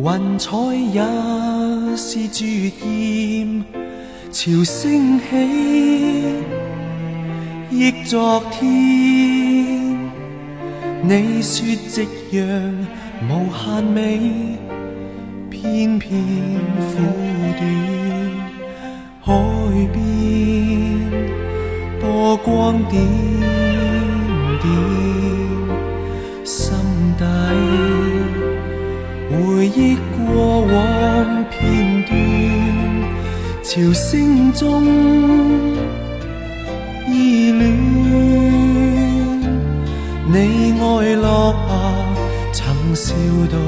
云彩也是绝艳，潮升起忆昨天。你说夕阳无限美，偏偏苦短。海边波光点点，心底回忆过往片段，潮声中依恋。你爱落霞，曾笑到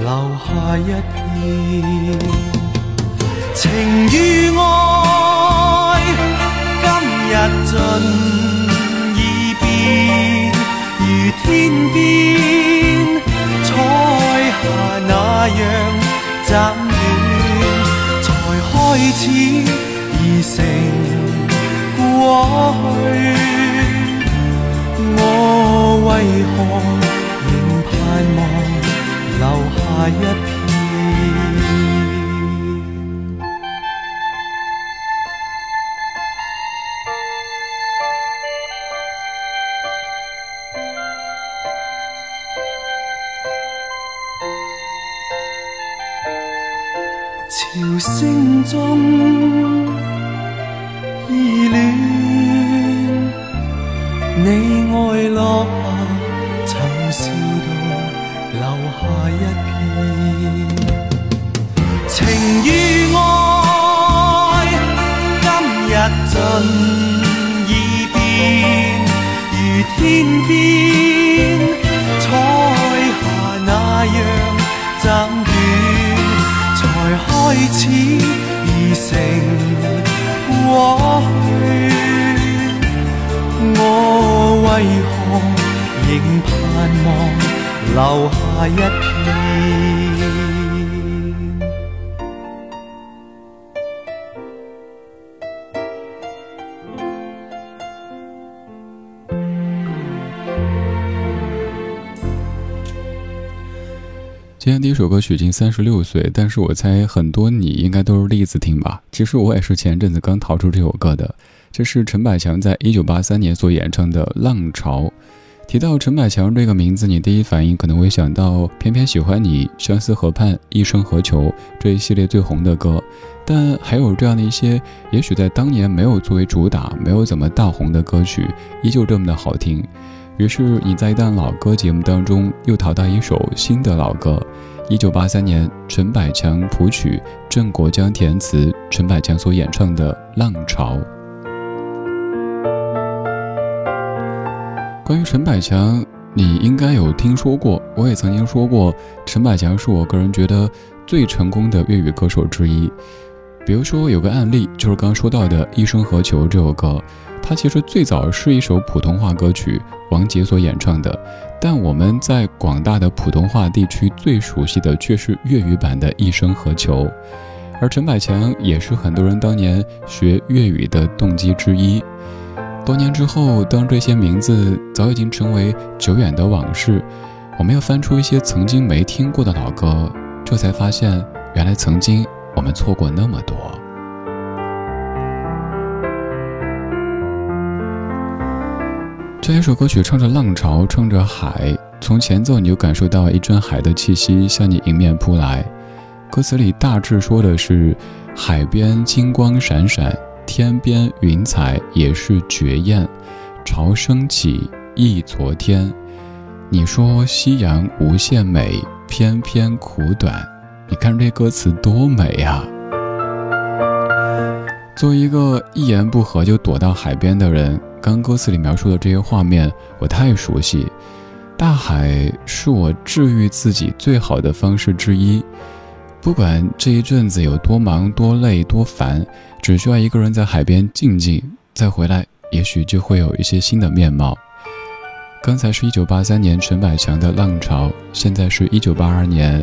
留下一片情与爱，今日尽已变，如天边那样暂暖，才开始已成过去。我为何仍盼望留下一片潮声中依恋。你爱落霞，曾笑到留下一片情与爱，今日尽已变，如天边才开始已成过去。我为何仍盼望留下一片？今天第一首歌曲已经三十六岁，但是我猜很多你应该都是第一次听吧。其实我也是前阵子刚逃出这首歌的。这是陈百强在一九八三年所演唱的《浪潮》。提到陈百强这个名字，你第一反应可能会想到《偏偏喜欢你》《相思河畔》《一生何求》这一系列最红的歌，但还有这样的一些，也许在当年没有作为主打、没有怎么大红的歌曲，依旧这么的好听。于是你在一档老歌节目当中又淘到一首新的老歌，一九八三年陈百强谱曲、郑国江填词，陈百强所演唱的《浪潮》。关于陈百强，你应该有听说过。我也曾经说过，陈百强是我个人觉得最成功的粤语歌手之一。比如说，有个案例，就是刚刚说到的《一生何求》这首歌，它其实最早是一首普通话歌曲，王杰所演唱的。但我们在广大的普通话地区最熟悉的却是粤语版的《一生何求》，而陈百强也是很多人当年学粤语的动机之一。多年之后，当这些名字早已经成为久远的往事，我们要翻出一些曾经没听过的老歌，这才发现，原来曾经我们错过那么多。这一首歌曲唱着浪潮，唱着海，从前奏你就感受到一阵海的气息向你迎面扑来。歌词里大致说的是，海边金光闪闪。天边云彩也是绝艳，潮升起忆昨天。你说夕阳无限美，偏偏苦短。你看这歌词多美呀！作为一个一言不合就躲到海边的人，刚歌词里描述的这些画面，我太熟悉。大海是我治愈自己最好的方式之一。不管这一阵子有多忙、多累、多烦，只需要一个人在海边静静，再回来，也许就会有一些新的面貌。刚才是一九八三年陈百强的《浪潮》，现在是一九八二年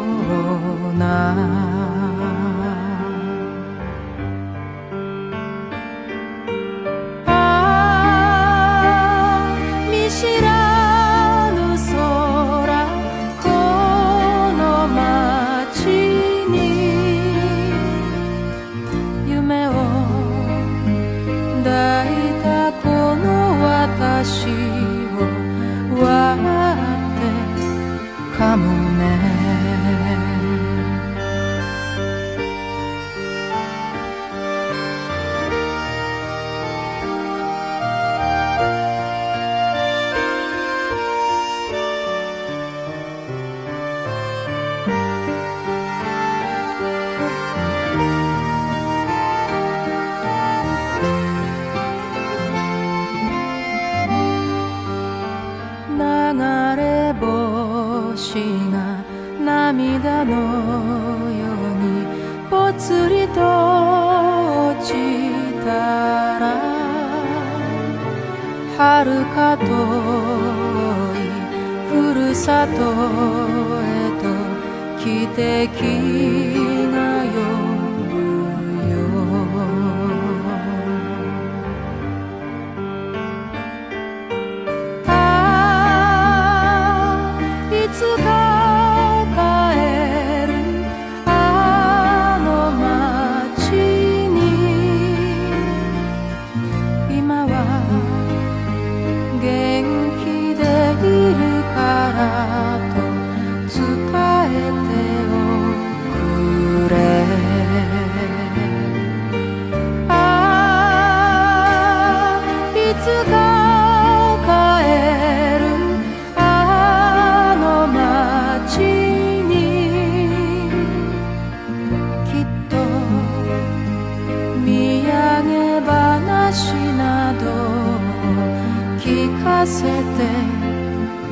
啊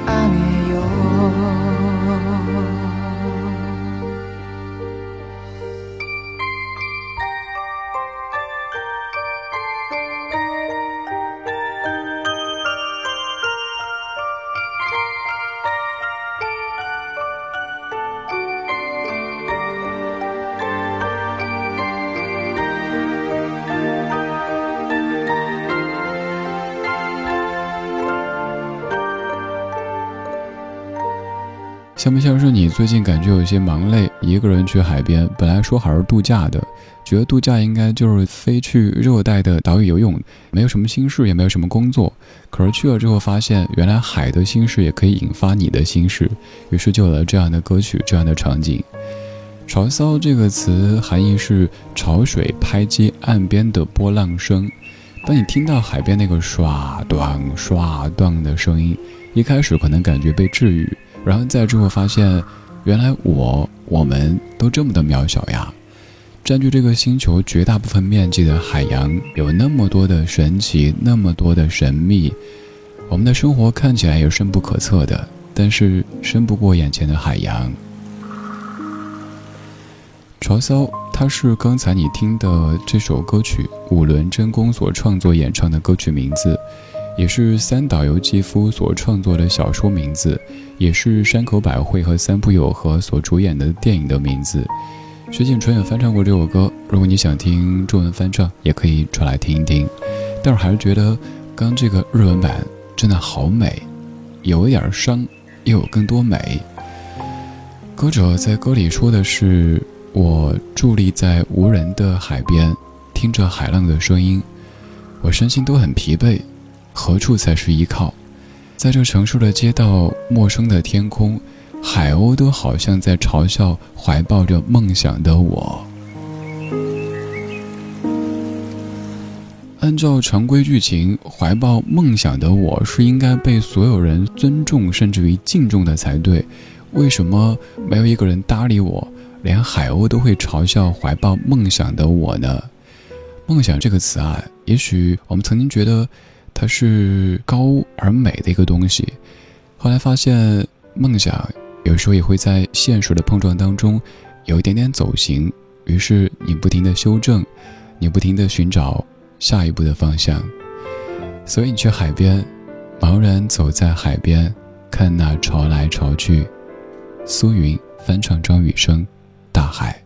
把你有。像不像是你最近感觉有些忙累，一个人去海边？本来说好是度假的，觉得度假应该就是飞去热带的岛屿游泳，没有什么心事，也没有什么工作。可是去了之后发现，原来海的心事也可以引发你的心事，于是就有了这样的歌曲，这样的场景。潮骚这个词含义是潮水拍击岸边的波浪声。当你听到海边那个唰断唰断的声音，一开始可能感觉被治愈。然后再之后发现，原来我我们都这么的渺小呀！占据这个星球绝大部分面积的海洋，有那么多的神奇，那么多的神秘。我们的生活看起来也深不可测的，但是深不过眼前的海洋。潮骚，它是刚才你听的这首歌曲五轮真弓所创作演唱的歌曲名字。也是三岛由纪夫所创作的小说名字，也是山口百惠和三浦友和所主演的电影的名字。徐景纯也翻唱过这首歌，如果你想听中文翻唱，也可以转来听一听。但是还是觉得刚这个日文版真的好美，有一点伤，又有更多美。歌者在歌里说的是：“我伫立在无人的海边，听着海浪的声音，我身心都很疲惫。”何处才是依靠？在这城市的街道，陌生的天空，海鸥都好像在嘲笑怀抱着梦想的我。按照常规剧情，怀抱梦想的我是应该被所有人尊重，甚至于敬重的才对。为什么没有一个人搭理我？连海鸥都会嘲笑怀抱梦想的我呢？梦想这个词啊，也许我们曾经觉得。它是高而美的一个东西。后来发现，梦想有时候也会在现实的碰撞当中有一点点走形，于是你不停的修正，你不停的寻找下一步的方向。所以你去海边，茫然走在海边，看那潮来潮去。苏云翻唱张雨生，《大海》。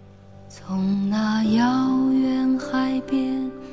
从那遥远海边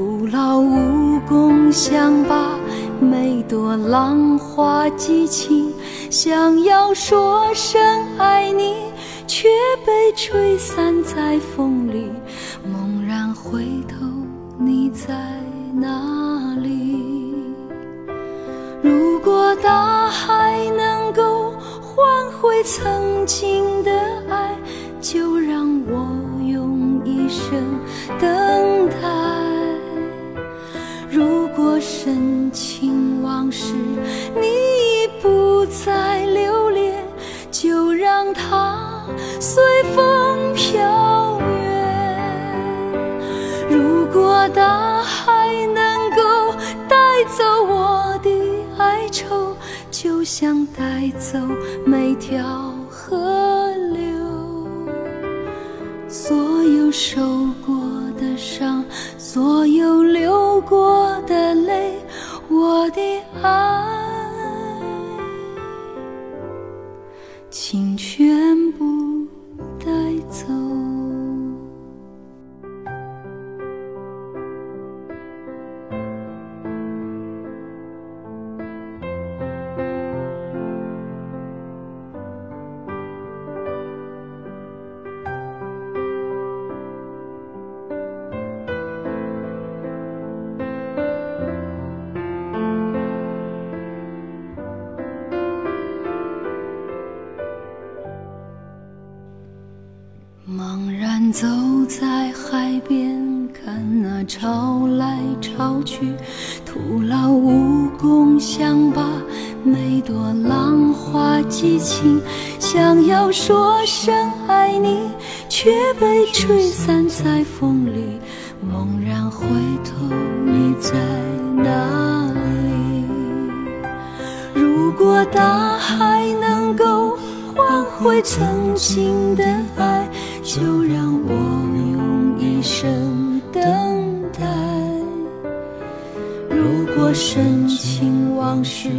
徒劳无功，想把每朵浪花记清。想要说声爱你，却被吹散在风里。猛然回头，你在哪里？如果大海能够换回曾经的爱，就让我用一生等待。让它随风飘远。如果大海能够带走我的哀愁，就像带走每条河流，所有受过的伤，所有流过的泪，我的爱，心却。在海边，看那潮来潮去，徒劳无功，想把每朵浪花记清。想要说声爱你，却被吹散在风里。猛然回头，你在哪里？如果大海能够换回曾经的爱，就让我一生等待。如果深情往事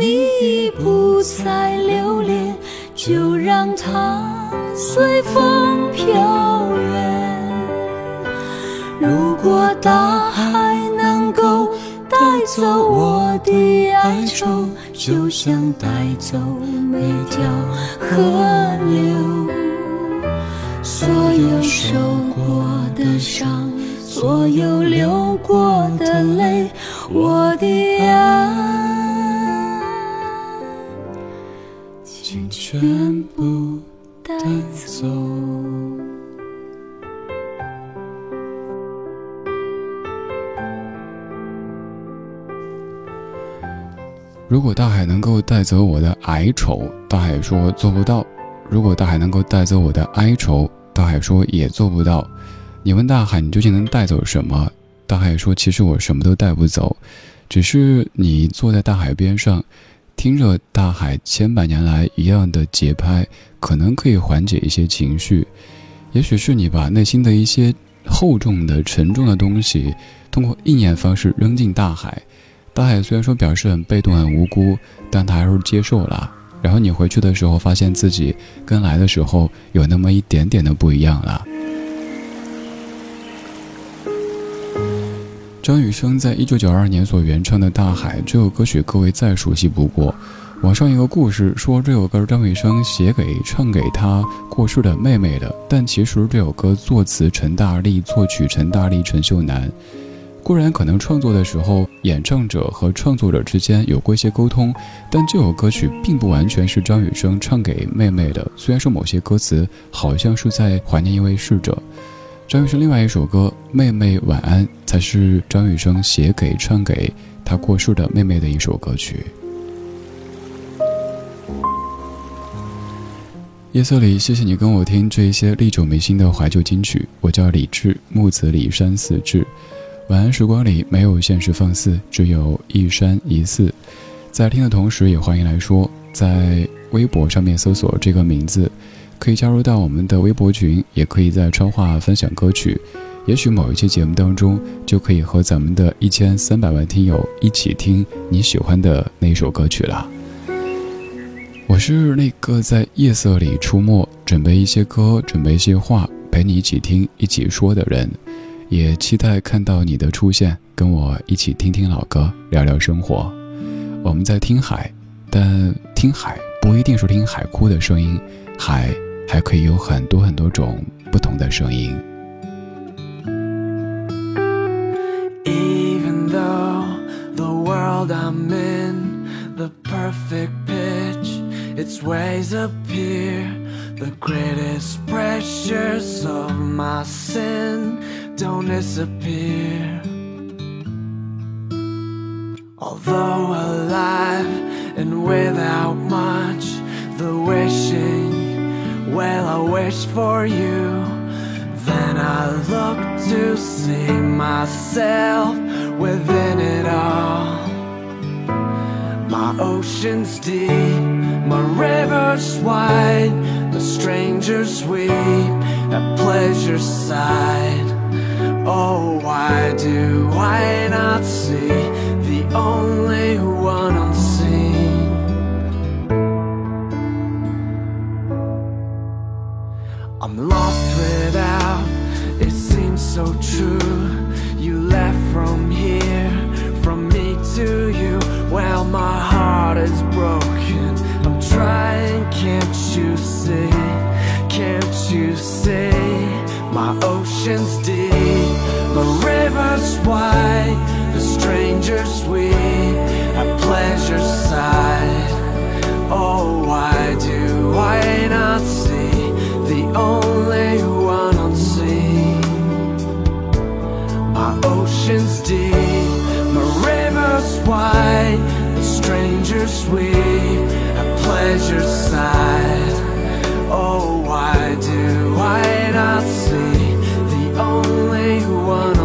你已不再留恋，就让它随风飘远。如果大海能够带走我的哀愁，就像带走每条河流。所有受过的伤，所有流过的泪，我的爱，请全部带走。如果大海能够带走我的哀愁，大海说做不到；如果大海能够带走我的哀愁，大海说也做不到。你问大海，你究竟能带走什么？大海说，其实我什么都带不走，只是你坐在大海边上，听着大海千百年来一样的节拍，可能可以缓解一些情绪。也许是你把内心的一些厚重的、沉重的东西，通过意念方式扔进大海。大海虽然说表示很被动、很无辜，但他还是接受了。然后你回去的时候，发现自己跟来的时候有那么一点点的不一样了。张雨生在一九九二年所原创的《大海》这首歌曲，各位再熟悉不过。网上有个故事说，这首歌张雨生写给唱给他过世的妹妹的，但其实这首歌作词陈大力，作曲陈大力、陈秀楠。固然可能创作的时候演唱者和创作者之间有过一些沟通，但这首歌曲并不完全是张雨生唱给妹妹的。虽然说某些歌词好像是在怀念一位逝者，张雨生另外一首歌《妹妹晚安》才是张雨生写给唱给他过世的妹妹的一首歌曲。夜色里，谢谢你跟我听这一些历久弥新的怀旧金曲。我叫李志，木子李山寺志。晚安时光里没有现实放肆，只有一山一寺。在听的同时，也欢迎来说，在微博上面搜索这个名字，可以加入到我们的微博群，也可以在超话分享歌曲。也许某一期节目当中，就可以和咱们的一千三百万听友一起听你喜欢的那首歌曲了。我是那个在夜色里出没，准备一些歌，准备一些话，陪你一起听，一起说的人，也期待看到你的出现，跟我一起听听老歌，聊聊生活。我们在听海，但听海不一定是听海哭的声音，海还可以有很多很多种不同的声音。Even though the world I'm in, the perfect pitch, its ways appear. The greatest pressures of my sin don't disappear. Although alive and without much, the wishing, well, I wish for you. Then I look to see myself within it all. My ocean's deep, my river's wide, the strangers weep at pleasure's side. Oh, why do I not see the only one unseen? I'm lost without, it seems so true. You left from here, from me to you. Well, my heart is broken. I'm trying, can't you see? Can't you see? My ocean's deep, my river's wide. The strangers weep at pleasure's side. Oh, why do I not see the only one unseen? My ocean's deep, my river's wide. The strangers weep at pleasure's side. Oh, why do I not see one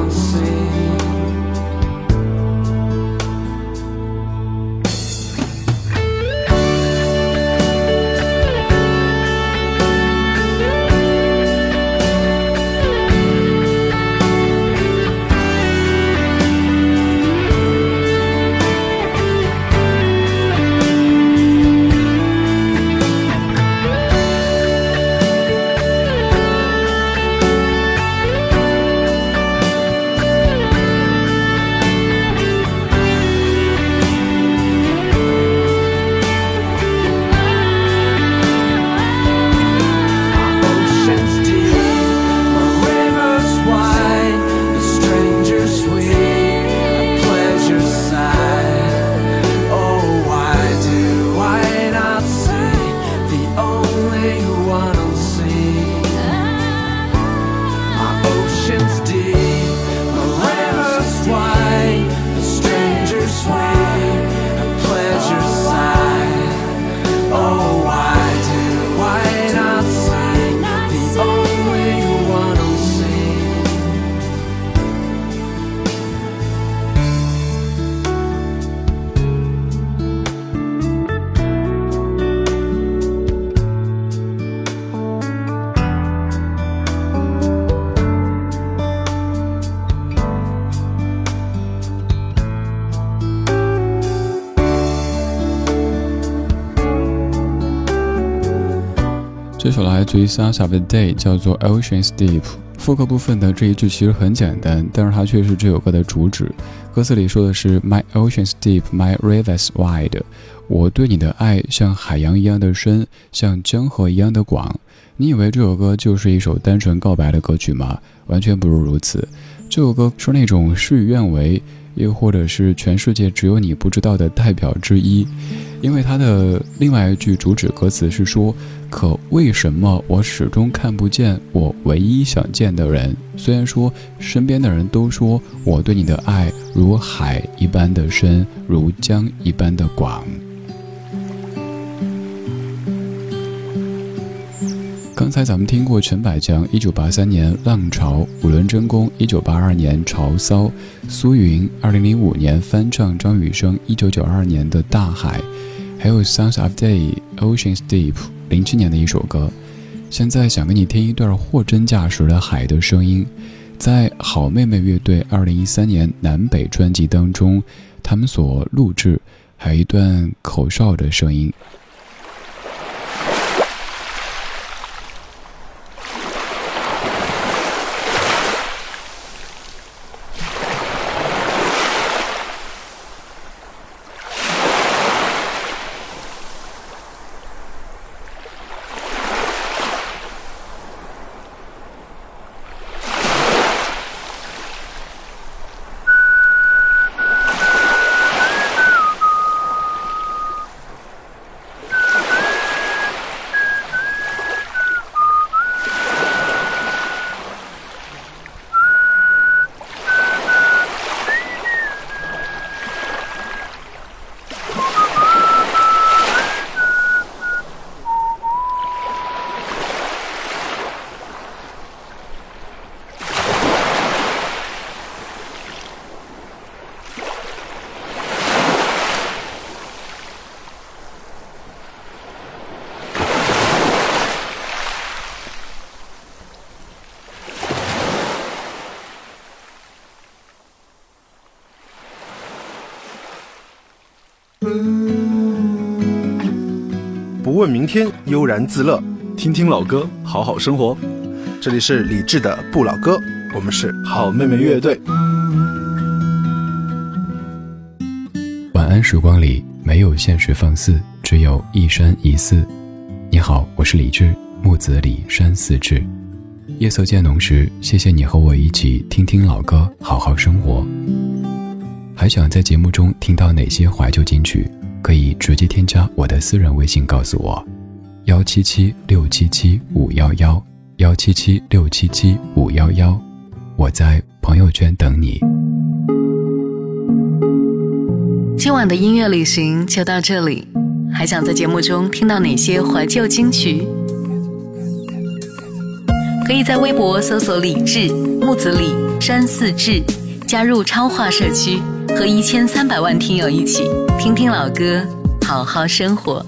这首来自于 Sasha 的 Day 叫做 Ocean's Deep。副歌部分的这一句其实很简单，但是它却是这首歌的主旨。歌词里说的是 My ocean's deep, my rivers wide。我对你的爱像海洋一样的深，像江河一样的广。你以为这首歌就是一首单纯告白的歌曲吗？完全不如如此。这首歌是那种事与愿违，又或者是全世界只有你不知道的代表之一。因为他的另外一句主旨歌词是说：“可为什么我始终看不见我唯一想见的人？虽然说身边的人都说我对你的爱如海一般的深，如江一般的广。”刚才咱们听过陈百强一九八三年《浪潮》，五轮真功一九八二年《潮骚》，苏云二零零五年翻唱张雨生一九九二年的《大海》。还有《Sounds of Day》，Ocean's Deep，零七年的一首歌。现在想给你听一段货真价实的海的声音，在好妹妹乐队二零一三年南北专辑当中，他们所录制，还有一段口哨的声音。问明天，悠然自乐，听听老歌，好好生活。这里是李志的不老歌，我们是好妹妹乐队。晚安时光里没有现实放肆，只有一山一寺。你好，我是李志，木子李山寺志。夜色渐浓时，谢谢你和我一起听听老歌，好好生活。还想在节目中听到哪些怀旧金曲？可以直接添加我的私人微信告诉我，幺七七六七七五幺幺幺七七六七七五幺幺，我在朋友圈等你。今晚的音乐旅行就到这里，还想在节目中听到哪些怀旧金曲？可以在微博搜索“李志木子李山寺志”，加入超话社区。和一千三百万听友一起听听老歌，好好生活。